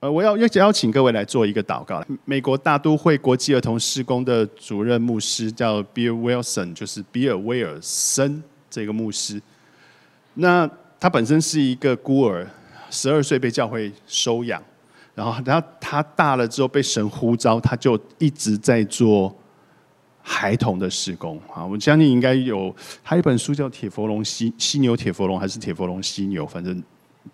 呃，我要邀邀请各位来做一个祷告。美国大都会国际儿童施工的主任牧师叫 Bill Wilson，就是比尔威尔森这个牧师。那他本身是一个孤儿，十二岁被教会收养，然后他他大了之后被神呼召，他就一直在做孩童的施工啊。我相信应该有，他一本书叫《铁佛龙犀犀牛铁佛龙》还是《铁佛龙犀牛》，反正。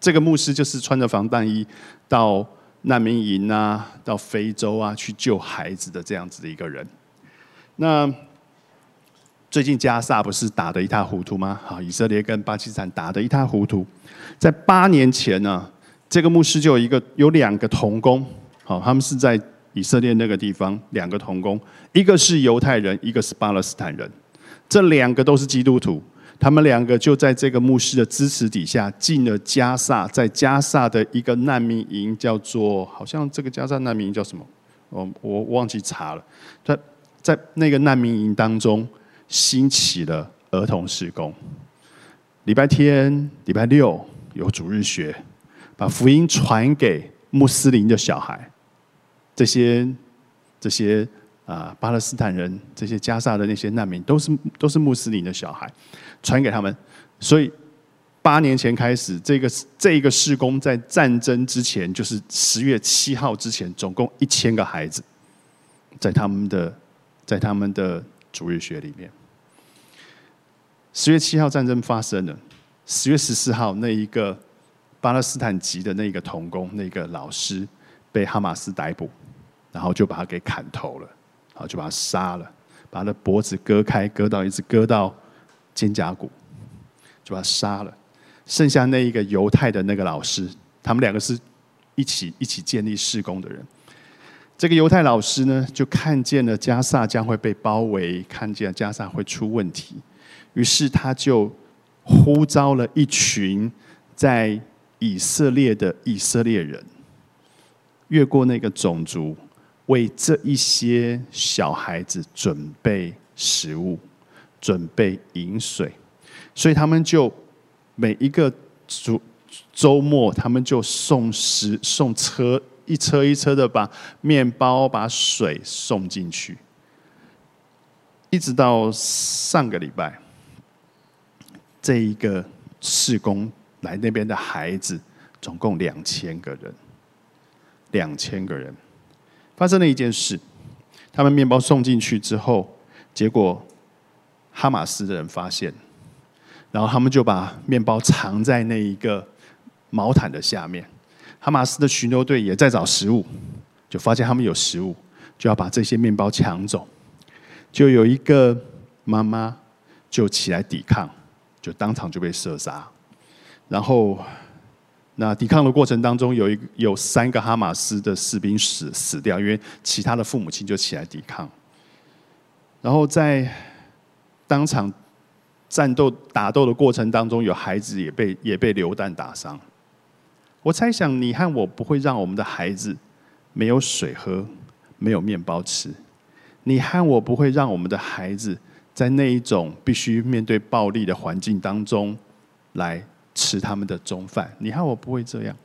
这个牧师就是穿着防弹衣到难民营啊，到非洲啊去救孩子的这样子的一个人。那最近加萨不是打得一塌糊涂吗？好，以色列跟巴基斯坦打得一塌糊涂。在八年前呢，这个牧师就有一个有两个童工，好，他们是在以色列那个地方两个童工，一个是犹太人，一个是巴勒斯坦人，这两个都是基督徒。他们两个就在这个牧师的支持底下进了加萨，在加萨的一个难民营，叫做好像这个加萨难民营叫什么？我我忘记查了。在在那个难民营当中兴起了儿童施工。礼拜天、礼拜六有主日学，把福音传给穆斯林的小孩。这些这些啊，巴勒斯坦人、这些加萨的那些难民，都是都是穆斯林的小孩。传给他们，所以八年前开始，这个这一个施工在战争之前，就是十月七号之前，总共一千个孩子，在他们的在他们的主日学里面。十月七号战争发生了，十月十四号那一个巴勒斯坦籍的那个童工，那个老师被哈马斯逮捕，然后就把他给砍头了，好就把他杀了，把他的脖子割开，割到一直割到。肩胛骨，就把他杀了。剩下那一个犹太的那个老师，他们两个是一起一起建立施工的人。这个犹太老师呢，就看见了加萨将会被包围，看见加萨会出问题，于是他就呼召了一群在以色列的以色列人，越过那个种族，为这一些小孩子准备食物。准备饮水，所以他们就每一个周周末，他们就送食送车一车一车的把面包、把水送进去，一直到上个礼拜，这一个施工来那边的孩子总共两千个人，两千个人。发生了一件事，他们面包送进去之后，结果。哈马斯的人发现，然后他们就把面包藏在那一个毛毯的下面。哈马斯的巡逻队也在找食物，就发现他们有食物，就要把这些面包抢走。就有一个妈妈就起来抵抗，就当场就被射杀。然后，那抵抗的过程当中，有一有三个哈马斯的士兵死死掉，因为其他的父母亲就起来抵抗。然后在当场战斗打斗的过程当中，有孩子也被也被流弹打伤。我猜想，你和我不会让我们的孩子没有水喝，没有面包吃。你和我不会让我们的孩子在那一种必须面对暴力的环境当中来吃他们的中饭。你看我不会这样。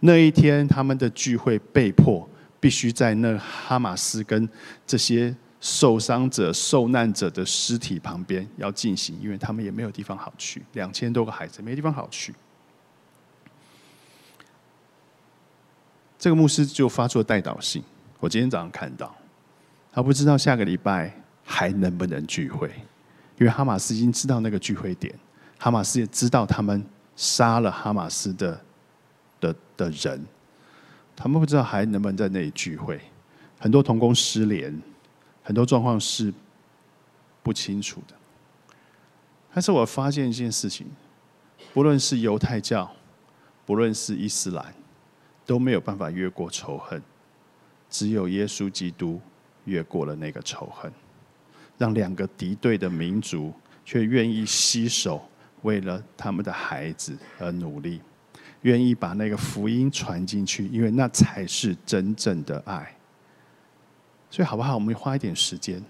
那一天，他们的聚会被迫必须在那哈马斯跟这些。受伤者、受难者的尸体旁边要进行，因为他们也没有地方好去。两千多个孩子没地方好去，这个牧师就发出了代祷信。我今天早上看到，他不知道下个礼拜还能不能聚会，因为哈马斯已经知道那个聚会点，哈马斯也知道他们杀了哈马斯的的的人，他们不知道还能不能在那里聚会。很多童工失联。很多状况是不清楚的，但是我发现一件事情：，不论是犹太教，不论是伊斯兰，都没有办法越过仇恨，只有耶稣基督越过了那个仇恨，让两个敌对的民族却愿意携手，为了他们的孩子而努力，愿意把那个福音传进去，因为那才是真正的爱。所以好不好？我们花一点时间，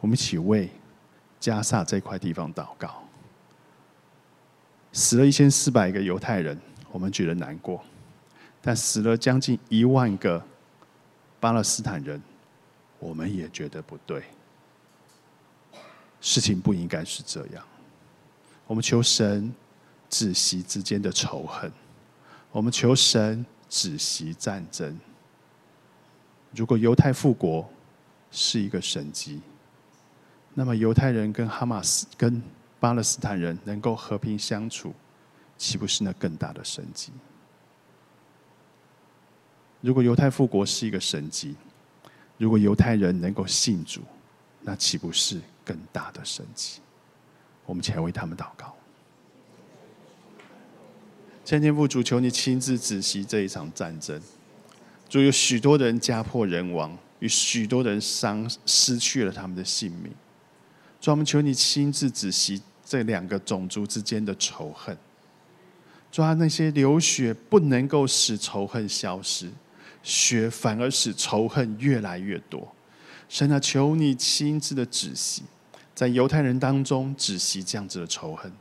我们一起为加萨这块地方祷告。死了一千四百个犹太人，我们觉得难过；但死了将近一万个巴勒斯坦人，我们也觉得不对。事情不应该是这样。我们求神止息之间的仇恨，我们求神止息战争。如果犹太复国是一个神迹，那么犹太人跟哈马斯、跟巴勒斯坦人能够和平相处，岂不是那更大的神迹？如果犹太复国是一个神迹，如果犹太人能够信主，那岂不是更大的神迹？我们前为他们祷告。千天父主，求你亲自止息这一场战争。主有许多人家破人亡，与许多人伤失去了他们的性命。主，我们求你亲自止息这两个种族之间的仇恨。主啊，那些流血不能够使仇恨消失，血反而使仇恨越来越多。神啊，求你亲自的止息，在犹太人当中止息这样子的仇恨。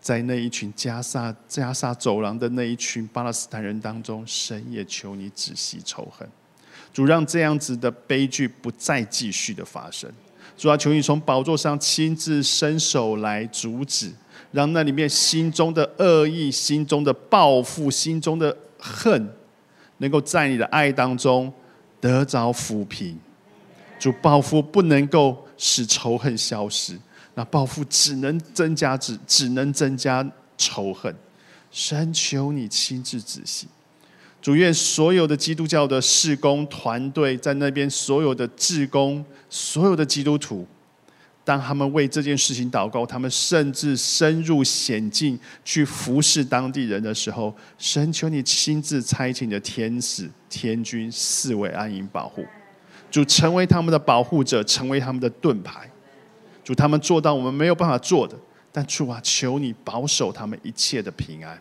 在那一群加沙加沙走廊的那一群巴勒斯坦人当中，神也求你止息仇恨，主让这样子的悲剧不再继续的发生。主要求你从宝座上亲自伸手来阻止，让那里面心中的恶意、心中的报复、心中的恨，能够在你的爱当中得着抚平。主报复不能够使仇恨消失。那报复只能增加，只只能增加仇恨。神求你亲自仔细，主愿所有的基督教的事工团队在那边，所有的志工，所有的基督徒，当他们为这件事情祷告，他们甚至深入险境去服侍当地人的时候，神求你亲自差遣你的天使、天军、四位安营保护，主成为他们的保护者，成为他们的盾牌。主他们做到我们没有办法做的，但主啊，求你保守他们一切的平安。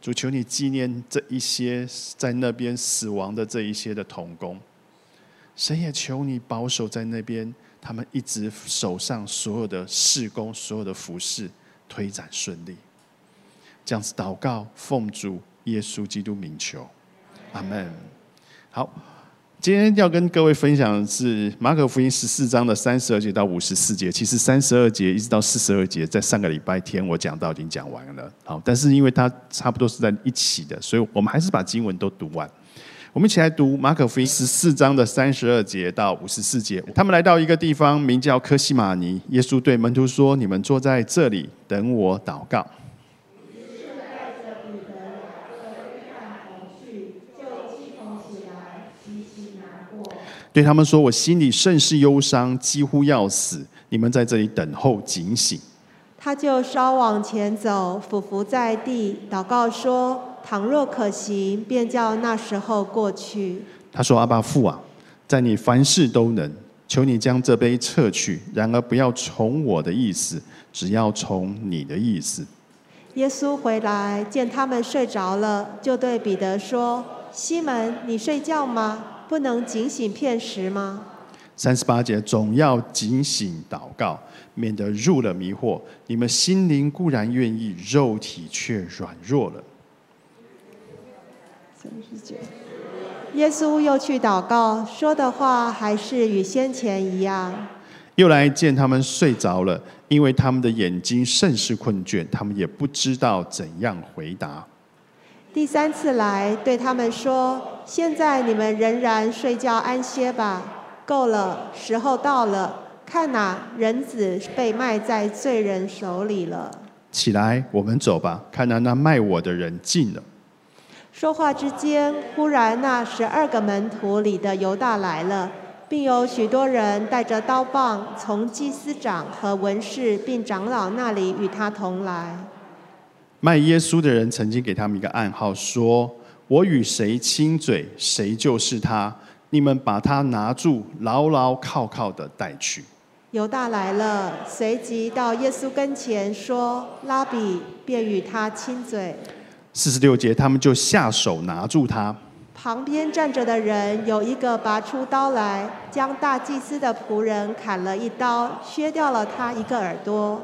主求你纪念这一些在那边死亡的这一些的童工，神也求你保守在那边，他们一直手上所有的事工、所有的服饰推展顺利。这样子祷告，奉主耶稣基督名求，阿门。好。今天要跟各位分享的是马可福音十四章的三十二节到五十四节。其实三十二节一直到四十二节，在上个礼拜天我讲到已经讲完了。好，但是因为它差不多是在一起的，所以我们还是把经文都读完。我们一起来读马可福音十四章的三十二节到五十四节。他们来到一个地方，名叫科西玛尼。耶稣对门徒说：“你们坐在这里，等我祷告。”对他们说：“我心里甚是忧伤，几乎要死。你们在这里等候，警醒。”他就稍往前走，俯伏在地，祷告说：“倘若可行，便叫那时候过去。”他说：“阿爸父啊，在你凡事都能，求你将这杯撤去。然而不要从我的意思，只要从你的意思。”耶稣回来见他们睡着了，就对彼得说：“西门，你睡觉吗？”不能警醒片时吗？三十八节总要警醒祷告，免得入了迷惑。你们心灵固然愿意，肉体却软弱了。三十九，耶稣又去祷告，说的话还是与先前一样。又来见他们睡着了，因为他们的眼睛甚是困倦，他们也不知道怎样回答。第三次来对他们说：“现在你们仍然睡觉安歇吧，够了，时候到了。看哪，人子被卖在罪人手里了。起来，我们走吧。看哪，那卖我的人进了。”说话之间，忽然那十二个门徒里的犹大来了，并有许多人带着刀棒从祭司长和文士并长老那里与他同来。卖耶稣的人曾经给他们一个暗号，说：“我与谁亲嘴，谁就是他。你们把他拿住，牢牢靠靠的带去。”犹大来了，随即到耶稣跟前说：“拉比，便与他亲嘴。”四十六节，他们就下手拿住他。旁边站着的人有一个拔出刀来，将大祭司的仆人砍了一刀，削掉了他一个耳朵。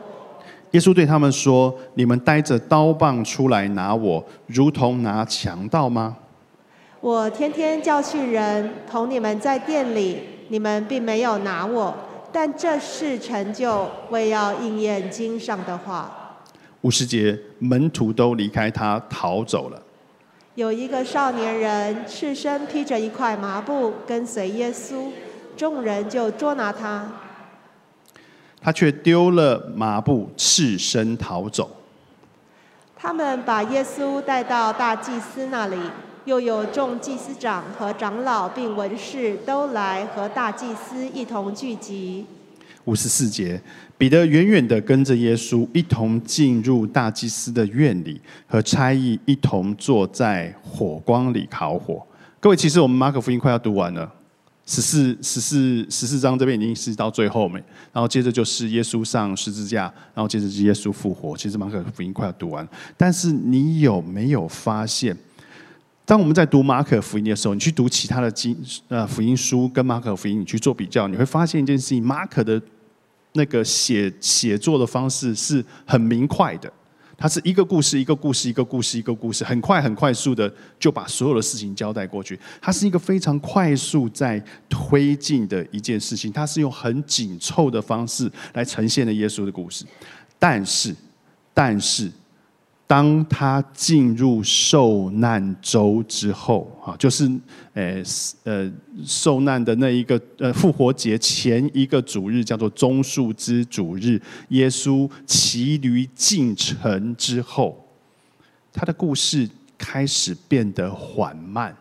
耶稣对他们说：“你们带着刀棒出来拿我，如同拿强盗吗？我天天教训人，同你们在店里，你们并没有拿我，但这事成就，为要应验经上的话。”五十节，门徒都离开他逃走了。有一个少年人赤身披着一块麻布跟随耶稣，众人就捉拿他，他却丢了麻布，赤身逃走。他们把耶稣带到大祭司那里，又有众祭司长和长老并文士都来和大祭司一同聚集。五十四节，彼得远远的跟着耶稣，一同进入大祭司的院里，和差役一同坐在火光里烤火。各位，其实我们马可福音快要读完了，十四、十四、十四章这边已经是到最后面，然后接着就是耶稣上十字架，然后接着是耶稣复活。其实马可福音快要读完，但是你有没有发现，当我们在读马可福音的时候，你去读其他的经呃福音书跟马可福音，你去做比较，你会发现一件事情：马可的。那个写写作的方式是很明快的，它是一个故事一个故事一个故事一个故事，很快很快速的就把所有的事情交代过去。它是一个非常快速在推进的一件事情，它是用很紧凑的方式来呈现的耶稣的故事。但是，但是。当他进入受难周之后，啊，就是呃呃受难的那一个呃复活节前一个主日，叫做棕树之主日，耶稣骑驴进城之后，他的故事开始变得缓慢。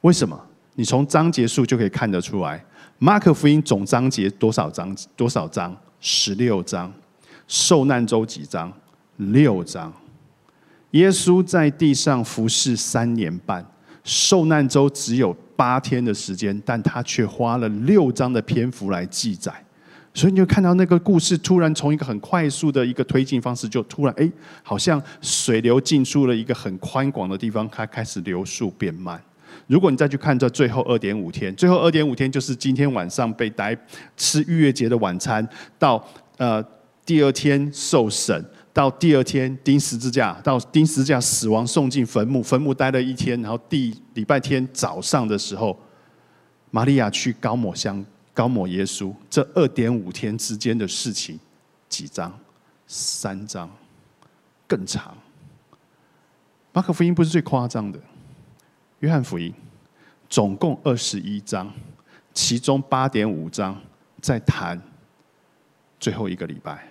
为什么？你从章节数就可以看得出来。马可福音总章节多少章？多少章？十六章。受难周几章？六章，耶稣在地上服侍三年半，受难周只有八天的时间，但他却花了六章的篇幅来记载，所以你就看到那个故事突然从一个很快速的一个推进方式，就突然哎，好像水流进出了一个很宽广的地方，它开始流速变慢。如果你再去看这最后二点五天，最后二点五天就是今天晚上被逮吃逾越节的晚餐，到呃第二天受审。到第二天钉十字架，到钉十字架死亡送进坟墓，坟墓待了一天，然后第礼拜天早上的时候，玛利亚去高抹香，高抹耶稣。这二点五天之间的事情，几章？三章，更长。马可福音不是最夸张的，约翰福音总共二十一章，其中八点五章在谈最后一个礼拜。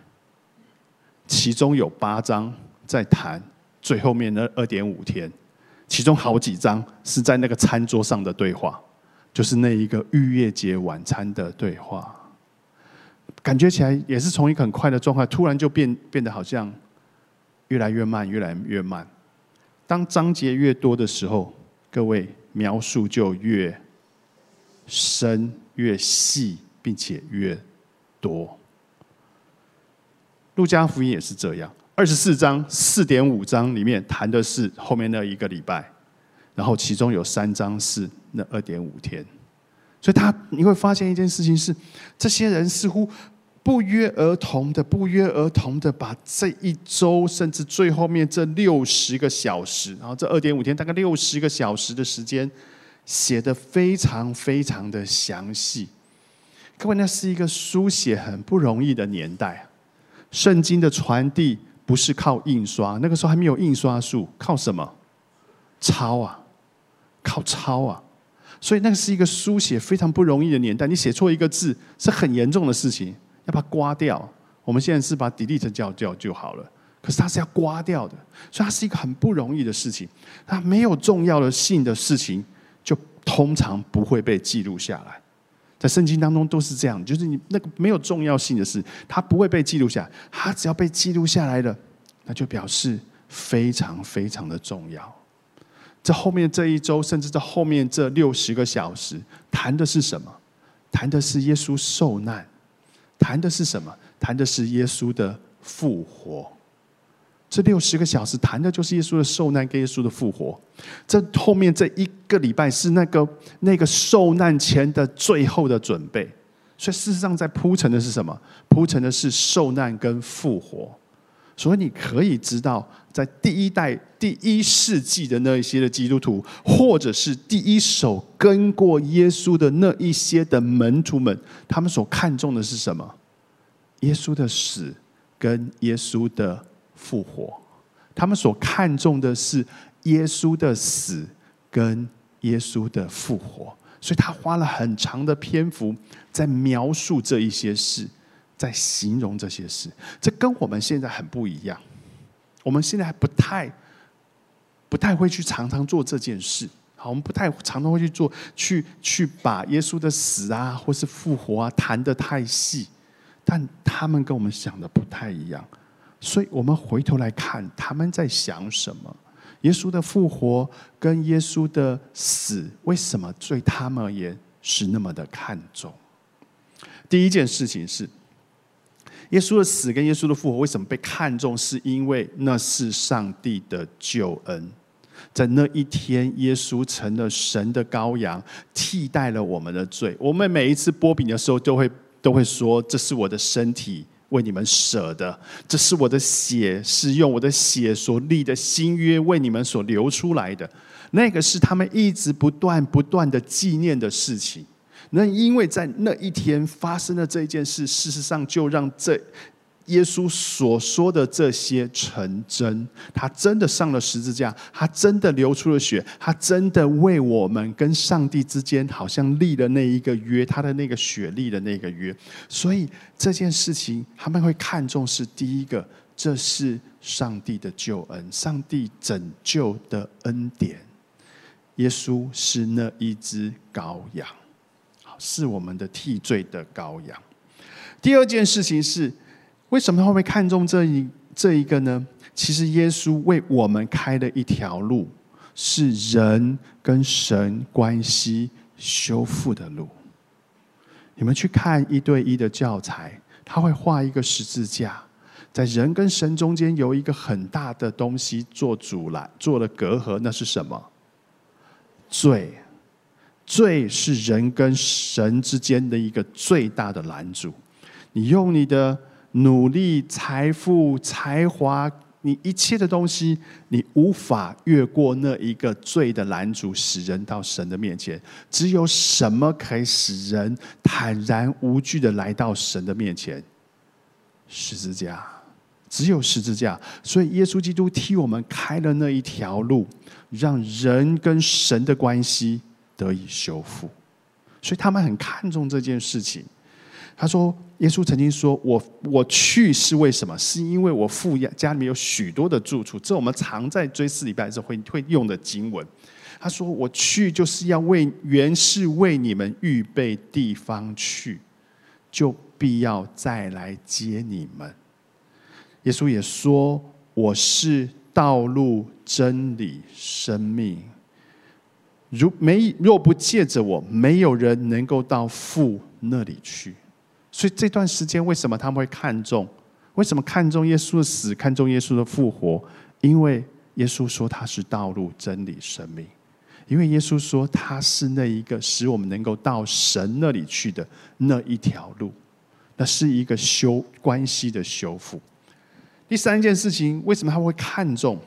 其中有八章在谈最后面的二点五天，其中好几章是在那个餐桌上的对话，就是那一个逾越节晚餐的对话。感觉起来也是从一个很快的状态，突然就变变得好像越来越慢，越来越慢。当章节越多的时候，各位描述就越深、越细，并且越多。路加福音也是这样，二十四章四点五章里面谈的是后面那一个礼拜，然后其中有三章是那二点五天，所以他你会发现一件事情是，这些人似乎不约而同的、不约而同的把这一周甚至最后面这六十个小时，然后这二点五天大概六十个小时的时间写的非常非常的详细。各位，那是一个书写很不容易的年代。圣经的传递不是靠印刷，那个时候还没有印刷术，靠什么？抄啊，靠抄啊！所以那个是一个书写非常不容易的年代，你写错一个字是很严重的事情，要把它刮掉。我们现在是把 delete 叫掉就好了，可是它是要刮掉的，所以它是一个很不容易的事情。它没有重要的性的事情，就通常不会被记录下来。在圣经当中都是这样，就是你那个没有重要性的事，它不会被记录下来。它只要被记录下来了，那就表示非常非常的重要。这后面这一周，甚至在后面这六十个小时，谈的是什么？谈的是耶稣受难，谈的是什么？谈的是耶稣的复活。这六十个小时谈的就是耶稣的受难跟耶稣的复活。这后面这一个礼拜是那个那个受难前的最后的准备，所以事实上在铺陈的是什么？铺陈的是受难跟复活。所以你可以知道，在第一代、第一世纪的那一些的基督徒，或者是第一手跟过耶稣的那一些的门徒们，他们所看重的是什么？耶稣的死跟耶稣的复活。他们所看重的是耶稣的死跟耶稣的复活。所以他花了很长的篇幅在描述这一些事。在形容这些事，这跟我们现在很不一样。我们现在还不太、不太会去常常做这件事。好，我们不太常常会去做，去去把耶稣的死啊，或是复活啊谈得太细。但他们跟我们想的不太一样，所以我们回头来看他们在想什么。耶稣的复活跟耶稣的死，为什么对他们而言是那么的看重？第一件事情是。耶稣的死跟耶稣的复活为什么被看重？是因为那是上帝的救恩，在那一天，耶稣成了神的羔羊，替代了我们的罪。我们每一次剥饼的时候，都会都会说：“这是我的身体，为你们舍的；这是我的血，是用我的血所立的新约，为你们所流出来的。”那个是他们一直不断不断的纪念的事情。那因为在那一天发生了这件事，事实上就让这耶稣所说的这些成真。他真的上了十字架，他真的流出了血，他真的为我们跟上帝之间好像立了那一个约，他的那个血立的那个约。所以这件事情他们会看重是第一个，这是上帝的救恩，上帝拯救的恩典。耶稣是那一只羔羊。是我们的替罪的羔羊。第二件事情是，为什么他会看中这一这一个呢？其实耶稣为我们开了一条路，是人跟神关系修复的路。你们去看一对一的教材，他会画一个十字架，在人跟神中间有一个很大的东西做阻拦，做了隔阂，那是什么？罪。罪是人跟神之间的一个最大的拦阻。你用你的努力、财富、才华，你一切的东西，你无法越过那一个罪的拦阻，使人到神的面前。只有什么可以使人坦然无惧的来到神的面前？十字架，只有十字架。所以耶稣基督替我们开了那一条路，让人跟神的关系。得以修复，所以他们很看重这件事情。他说：“耶稣曾经说，我我去是为什么？是因为我父家里面有许多的住处。这我们常在追思礼拜的时候会会用的经文。他说：我去就是要为原是为你们预备地方去，就必要再来接你们。耶稣也说：我是道路、真理、生命。”如没若不借着我，没有人能够到父那里去。所以这段时间，为什么他们会看重？为什么看重耶稣的死，看重耶稣的复活？因为耶稣说他是道路、真理、生命。因为耶稣说他是那一个使我们能够到神那里去的那一条路。那是一个修关系的修复。第三件事情，为什么他会看重？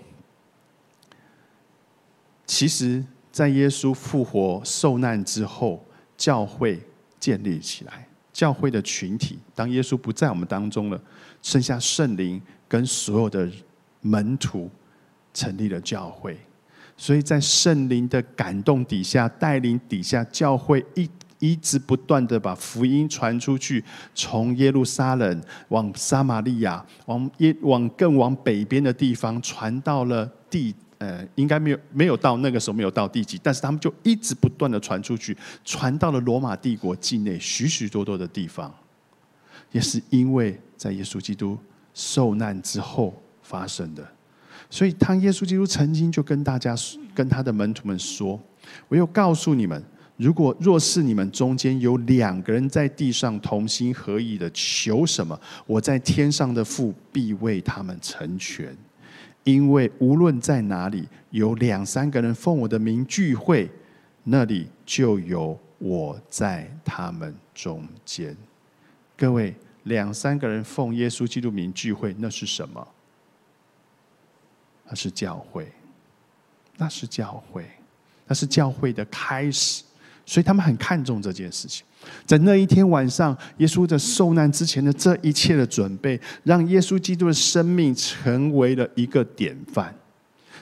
其实。在耶稣复活受难之后，教会建立起来。教会的群体，当耶稣不在我们当中了，剩下圣灵跟所有的门徒成立了教会。所以在圣灵的感动底下、带领底下，教会一一直不断的把福音传出去，从耶路撒冷往撒玛利亚，往耶往更往北边的地方，传到了地。呃，应该没有没有到那个时候没有到地极，但是他们就一直不断的传出去，传到了罗马帝国境内许许多多的地方，也是因为在耶稣基督受难之后发生的。所以，当耶稣基督曾经就跟大家跟他的门徒们说：“我又告诉你们，如果若是你们中间有两个人在地上同心合意的求什么，我在天上的父必为他们成全。”因为无论在哪里有两三个人奉我的名聚会，那里就有我在他们中间。各位，两三个人奉耶稣基督名聚会，那是什么？那是教会，那是教会，那是教会的开始。所以他们很看重这件事情。在那一天晚上，耶稣的受难之前的这一切的准备，让耶稣基督的生命成为了一个典范，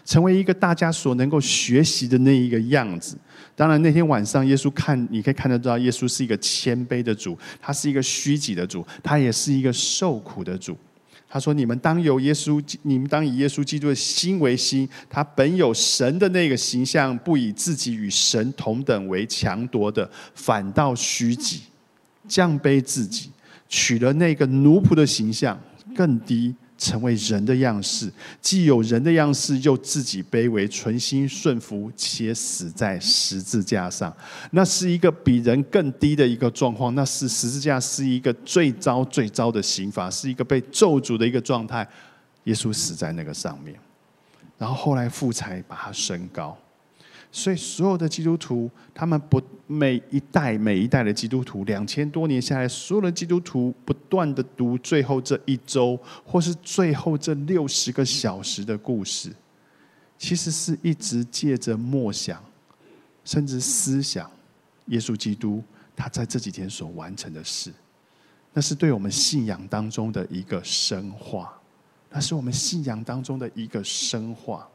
成为一个大家所能够学习的那一个样子。当然，那天晚上，耶稣看，你可以看得到，耶稣是一个谦卑的主，他是一个虚己的主，他也是一个受苦的主。他说：“你们当有耶稣，你们当以耶稣基督的心为心。他本有神的那个形象，不以自己与神同等为强夺的，反倒虚己，降卑自己，取了那个奴仆的形象，更低。”成为人的样式，既有人的样式，又自己卑微，存心顺服，且死在十字架上。那是一个比人更低的一个状况。那是十字架是一个最糟最糟的刑罚，是一个被咒诅的一个状态。耶稣死在那个上面，然后后来父才把他升高。所以，所有的基督徒，他们不每一代每一代的基督徒，两千多年下来，所有的基督徒不断的读最后这一周，或是最后这六十个小时的故事，其实是一直借着默想，甚至思想耶稣基督他在这几天所完成的事，那是对我们信仰当中的一个深化，那是我们信仰当中的一个深化。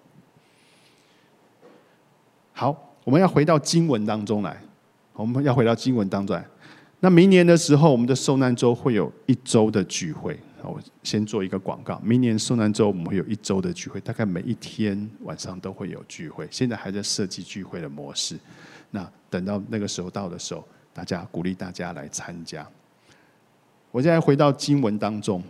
好，我们要回到经文当中来。我们要回到经文当中来。那明年的时候，我们的受难周会有一周的聚会。我先做一个广告，明年受难周我们会有一周的聚会，大概每一天晚上都会有聚会。现在还在设计聚会的模式。那等到那个时候到的时候，大家鼓励大家来参加。我现在回到经文当中。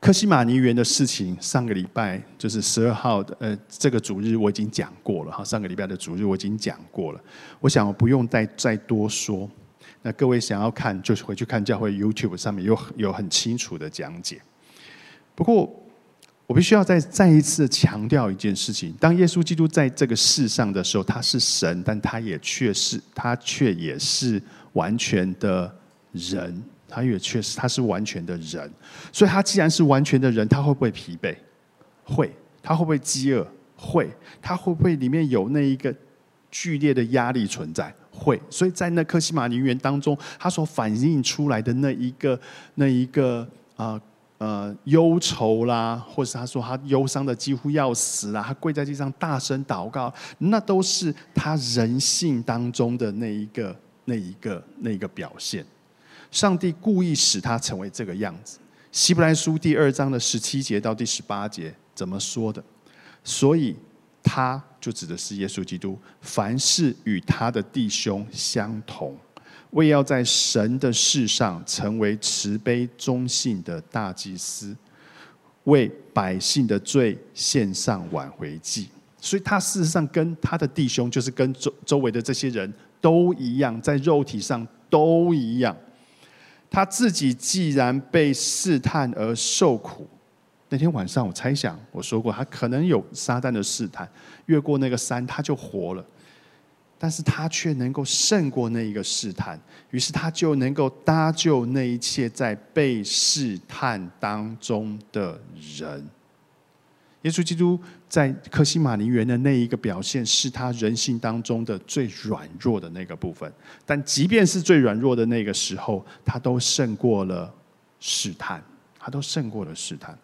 科西玛尼园的事情，上个礼拜就是十二号的，呃，这个主日我已经讲过了哈。上个礼拜的主日我已经讲过了，我想我不用再再多说。那各位想要看，就是回去看教会 YouTube 上面有有很清楚的讲解。不过，我必须要再再一次强调一件事情：当耶稣基督在这个世上的时候，他是神，但他也却是他却也是完全的人。他也确实，他是完全的人，所以他既然是完全的人，他会不会疲惫？会。他会不会饥饿？会。他会不会里面有那一个剧烈的压力存在？会。所以在那克西马尼园当中，他所反映出来的那一个、那一个啊呃忧愁啦，或者他说他忧伤的几乎要死了，他跪在地上大声祷告，那都是他人性当中的那一个、那一个、那一个表现。上帝故意使他成为这个样子。希伯来书第二章的十七节到第十八节怎么说的？所以他就指的是耶稣基督，凡事与他的弟兄相同，为要在神的事上成为慈悲忠信的大祭司，为百姓的罪献上挽回祭。所以他事实上跟他的弟兄，就是跟周周围的这些人都一样，在肉体上都一样。他自己既然被试探而受苦，那天晚上我猜想我说过，他可能有撒旦的试探，越过那个山他就活了，但是他却能够胜过那一个试探，于是他就能够搭救那一切在被试探当中的人。耶稣基督在克西马尼园的那一个表现，是他人性当中的最软弱的那个部分。但即便是最软弱的那个时候，他都胜过了试探，他都胜过了试探。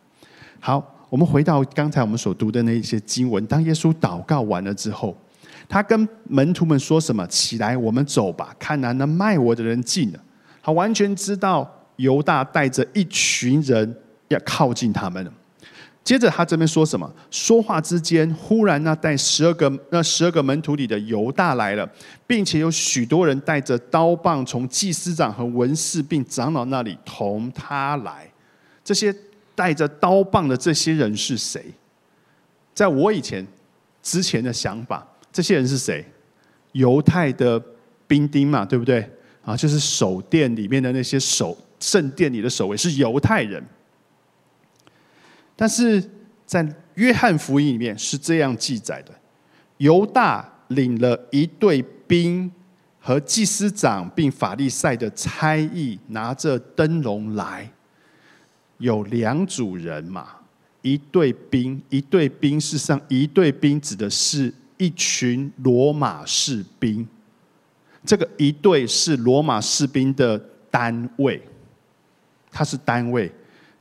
好，我们回到刚才我们所读的那一些经文。当耶稣祷告完了之后，他跟门徒们说什么？起来，我们走吧。看来那卖我的人进了。他完全知道犹大带着一群人要靠近他们了。接着他这边说什么？说话之间，忽然那带十二个那十二个门徒里的犹大来了，并且有许多人带着刀棒从祭司长和文士并长老那里同他来。这些带着刀棒的这些人是谁？在我以前之前的想法，这些人是谁？犹太的兵丁嘛，对不对？啊，就是守殿里面的那些守圣殿里的守卫是犹太人。但是在约翰福音里面是这样记载的：犹大领了一队兵和祭司长并法利赛的差役拿着灯笼来，有两组人马，一队兵，一队兵。事实上，一队兵指的是一群罗马士兵。这个一队是罗马士兵的单位，它是单位。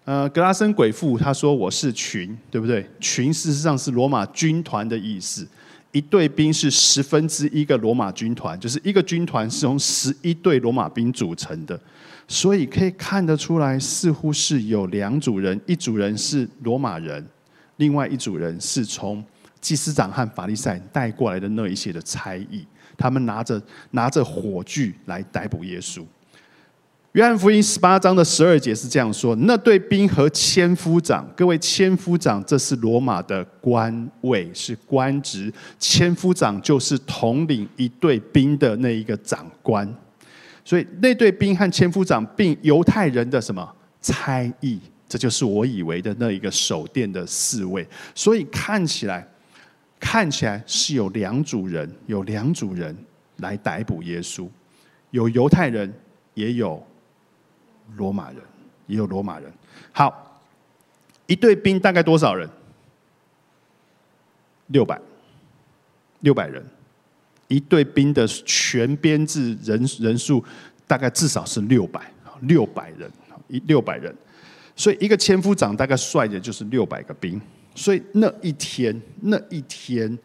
呃，格拉森鬼父他说我是群，对不对？群事实上是罗马军团的意思。一队兵是十分之一个罗马军团，就是一个军团是从十一队罗马兵组成的，所以可以看得出来，似乎是有两组人，一组人是罗马人，另外一组人是从祭司长和法利赛带过来的那一些的差役，他们拿着拿着火炬来逮捕耶稣。约翰福音十八章的十二节是这样说：那对兵和千夫长，各位千夫长，这是罗马的官位，是官职。千夫长就是统领一队兵的那一个长官，所以那队兵和千夫长并犹太人的什么差役，这就是我以为的那一个守殿的侍卫。所以看起来，看起来是有两组人，有两组人来逮捕耶稣，有犹太人，也有。罗马人也有罗马人。好，一队兵大概多少人？六百，六百人。一队兵的全编制人人数大概至少是六百，六百人，一六百人。所以一个千夫长大概率的就是六百个兵。所以那一天，那一天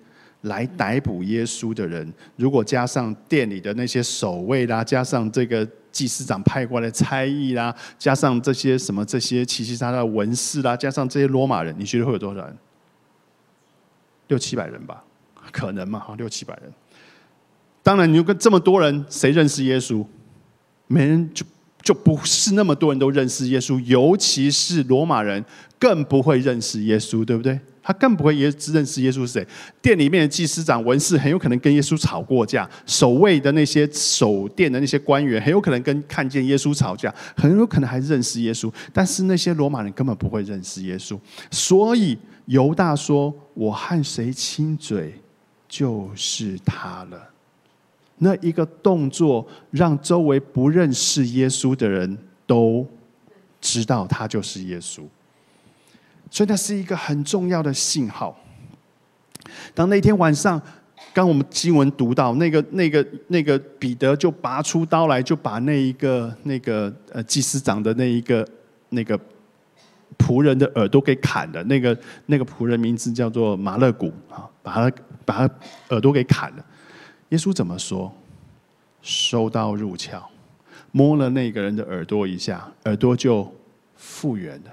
来逮捕耶稣的人，如果加上店里的那些守卫啦，加上这个。祭司长派过来差役啦，加上这些什么这些其其他的文士啦，加上这些罗马人，你觉得会有多少人？六七百人吧，可能嘛？哈，六七百人。当然，你跟这么多人，谁认识耶稣？没人就就不是那么多人都认识耶稣，尤其是罗马人，更不会认识耶稣，对不对？他更不会耶认识耶稣是谁？店里面的祭司长、文士很有可能跟耶稣吵过架，守卫的那些守店的那些官员很有可能跟看见耶稣吵架，很有可能还认识耶稣。但是那些罗马人根本不会认识耶稣，所以犹大说：“我和谁亲嘴，就是他了。”那一个动作让周围不认识耶稣的人都知道他就是耶稣。所以那是一个很重要的信号。当那天晚上，刚我们经文读到那个、那个、那个彼得就拔出刀来，就把那一个、那个呃祭司长的那一个、那个仆人的耳朵给砍了。那个、那个仆人名字叫做马勒古啊，把他把他耳朵给砍了。耶稣怎么说？收刀入鞘，摸了那个人的耳朵一下，耳朵就复原了。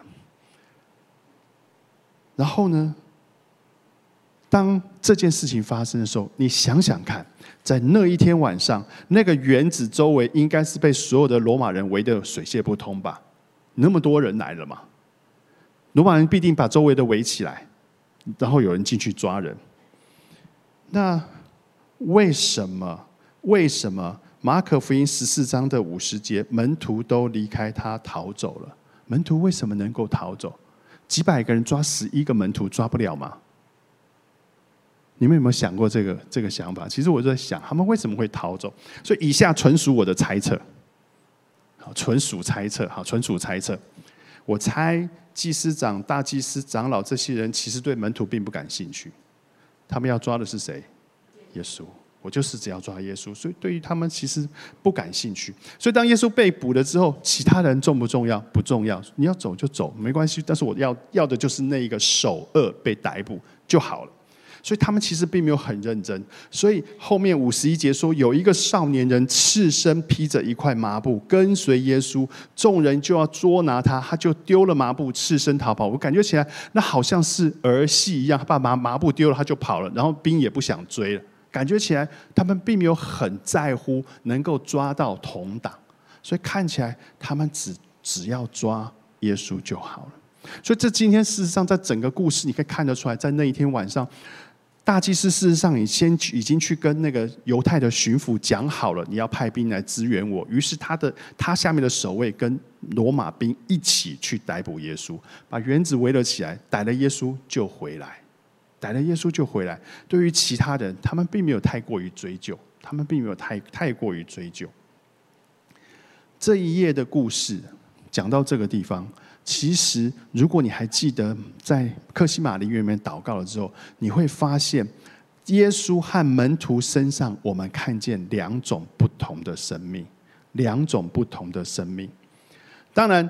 然后呢？当这件事情发生的时候，你想想看，在那一天晚上，那个园子周围应该是被所有的罗马人围得水泄不通吧？那么多人来了嘛，罗马人必定把周围的围起来，然后有人进去抓人。那为什么？为什么马可福音十四章的五十节，门徒都离开他逃走了？门徒为什么能够逃走？几百个人抓十一个门徒抓不了吗？你们有没有想过这个这个想法？其实我在想，他们为什么会逃走？所以以下纯属我的猜测，好，纯属猜测，好，纯属猜测。我猜祭司长、大祭司、长老这些人其实对门徒并不感兴趣，他们要抓的是谁？耶稣。我就是只要抓耶稣，所以对于他们其实不感兴趣。所以当耶稣被捕了之后，其他人重不重要？不重要。你要走就走，没关系。但是我要要的就是那一个首恶被逮捕就好了。所以他们其实并没有很认真。所以后面五十一节说，有一个少年人赤身披着一块麻布跟随耶稣，众人就要捉拿他，他就丢了麻布，赤身逃跑。我感觉起来那好像是儿戏一样，他把麻麻布丢了，他就跑了，然后兵也不想追了。感觉起来，他们并没有很在乎能够抓到同党，所以看起来他们只只要抓耶稣就好了。所以这今天事实上，在整个故事你可以看得出来，在那一天晚上，大祭司事实上已先已经去跟那个犹太的巡抚讲好了，你要派兵来支援我。于是他的他下面的守卫跟罗马兵一起去逮捕耶稣，把园子围了起来，逮了耶稣就回来。来了，耶稣就回来。对于其他人，他们并没有太过于追究，他们并没有太太过于追究。这一页的故事讲到这个地方，其实如果你还记得在克西玛陵园里面祷告了之后，你会发现耶稣和门徒身上，我们看见两种不同的生命，两种不同的生命。当然，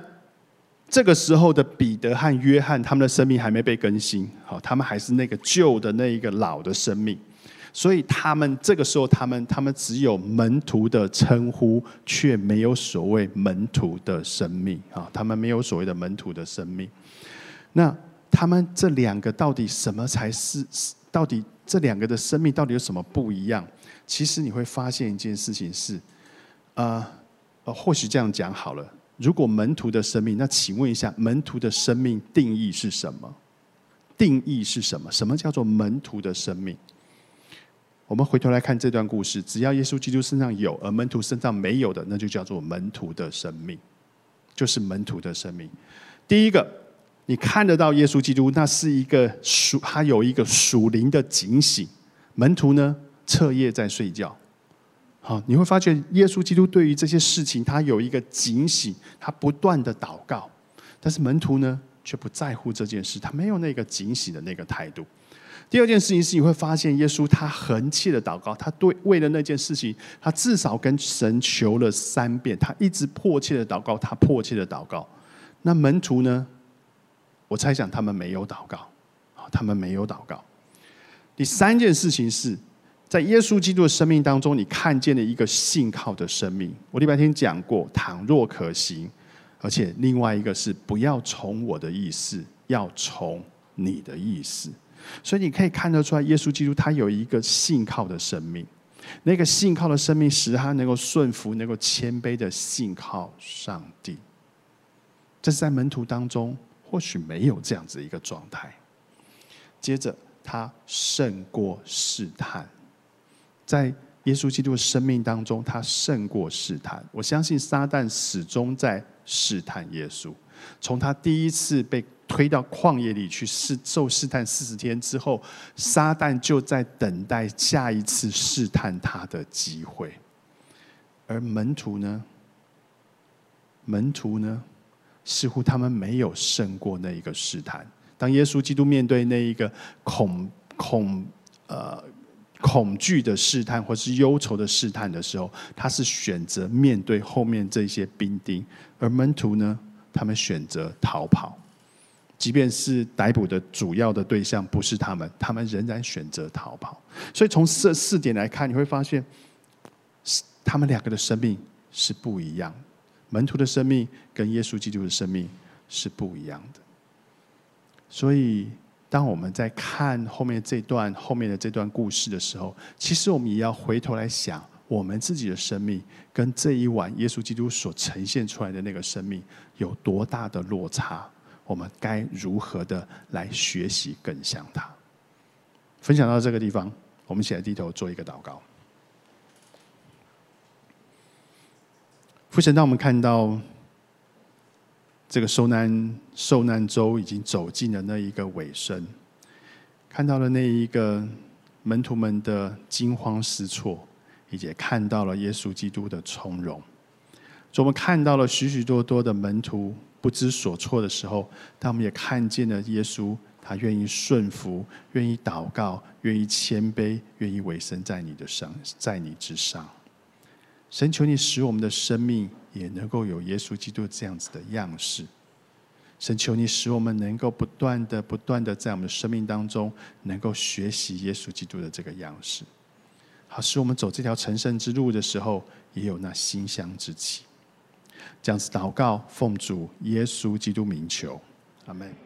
这个时候的彼得和约翰，他们的生命还没被更新，好，他们还是那个旧的那一个老的生命。所以他们这个时候，他们他们只有门徒的称呼，却没有所谓门徒的生命啊！他们没有所谓的门徒的生命。那他们这两个到底什么才是？到底这两个的生命到底有什么不一样？其实你会发现一件事情是，呃，或许这样讲好了。如果门徒的生命，那请问一下，门徒的生命定义是什么？定义是什么？什么叫做门徒的生命？我们回头来看这段故事，只要耶稣基督身上有，而门徒身上没有的，那就叫做门徒的生命，就是门徒的生命。第一个，你看得到耶稣基督，那是一个属，他有一个属灵的警醒。门徒呢，彻夜在睡觉。好，你会发觉耶稣基督对于这些事情，他有一个警醒，他不断的祷告。但是门徒呢，却不在乎这件事，他没有那个警醒的那个态度。第二件事情是，你会发现耶稣他横切的祷告，他对为了那件事情，他至少跟神求了三遍，他一直迫切的祷告，他迫切的祷告。那门徒呢？我猜想他们没有祷告，他们没有祷告。第三件事情是在耶稣基督的生命当中，你看见了一个信靠的生命。我礼拜天讲过，倘若可行，而且另外一个是不要从我的意思，要从你的意思。所以你可以看得出来，耶稣基督他有一个信靠的生命，那个信靠的生命使他能够顺服、能够谦卑的信靠上帝。这是在门徒当中或许没有这样子一个状态。接着，他胜过试探，在耶稣基督的生命当中，他胜过试探。我相信撒旦始终在试探耶稣，从他第一次被。推到旷野里去试受试探四十天之后，撒旦就在等待下一次试探他的机会。而门徒呢？门徒呢？似乎他们没有胜过那一个试探。当耶稣基督面对那一个恐恐呃恐惧的试探，或是忧愁的试探的时候，他是选择面对后面这些兵丁。而门徒呢？他们选择逃跑。即便是逮捕的主要的对象不是他们，他们仍然选择逃跑。所以从这四点来看，你会发现，他们两个的生命是不一样。门徒的生命跟耶稣基督的生命是不一样的。所以，当我们在看后面这段后面的这段故事的时候，其实我们也要回头来想，我们自己的生命跟这一晚耶稣基督所呈现出来的那个生命有多大的落差。我们该如何的来学习更像他？分享到这个地方，我们起来低头做一个祷告。父神，当我们看到这个受难受难周已经走进了那一个尾声，看到了那一个门徒们的惊慌失措，以及看到了耶稣基督的从容，我们看到了许许多多的门徒。不知所措的时候，但我们也看见了耶稣，他愿意顺服，愿意祷告，愿意谦卑，愿意委身在你的上，在你之上。神求你使我们的生命也能够有耶稣基督这样子的样式。神求你使我们能够不断的、不断的在我们的生命当中，能够学习耶稣基督的这个样式，好使我们走这条成圣之路的时候，也有那馨香之气。这样子祷告，奉主耶稣基督名求，阿门。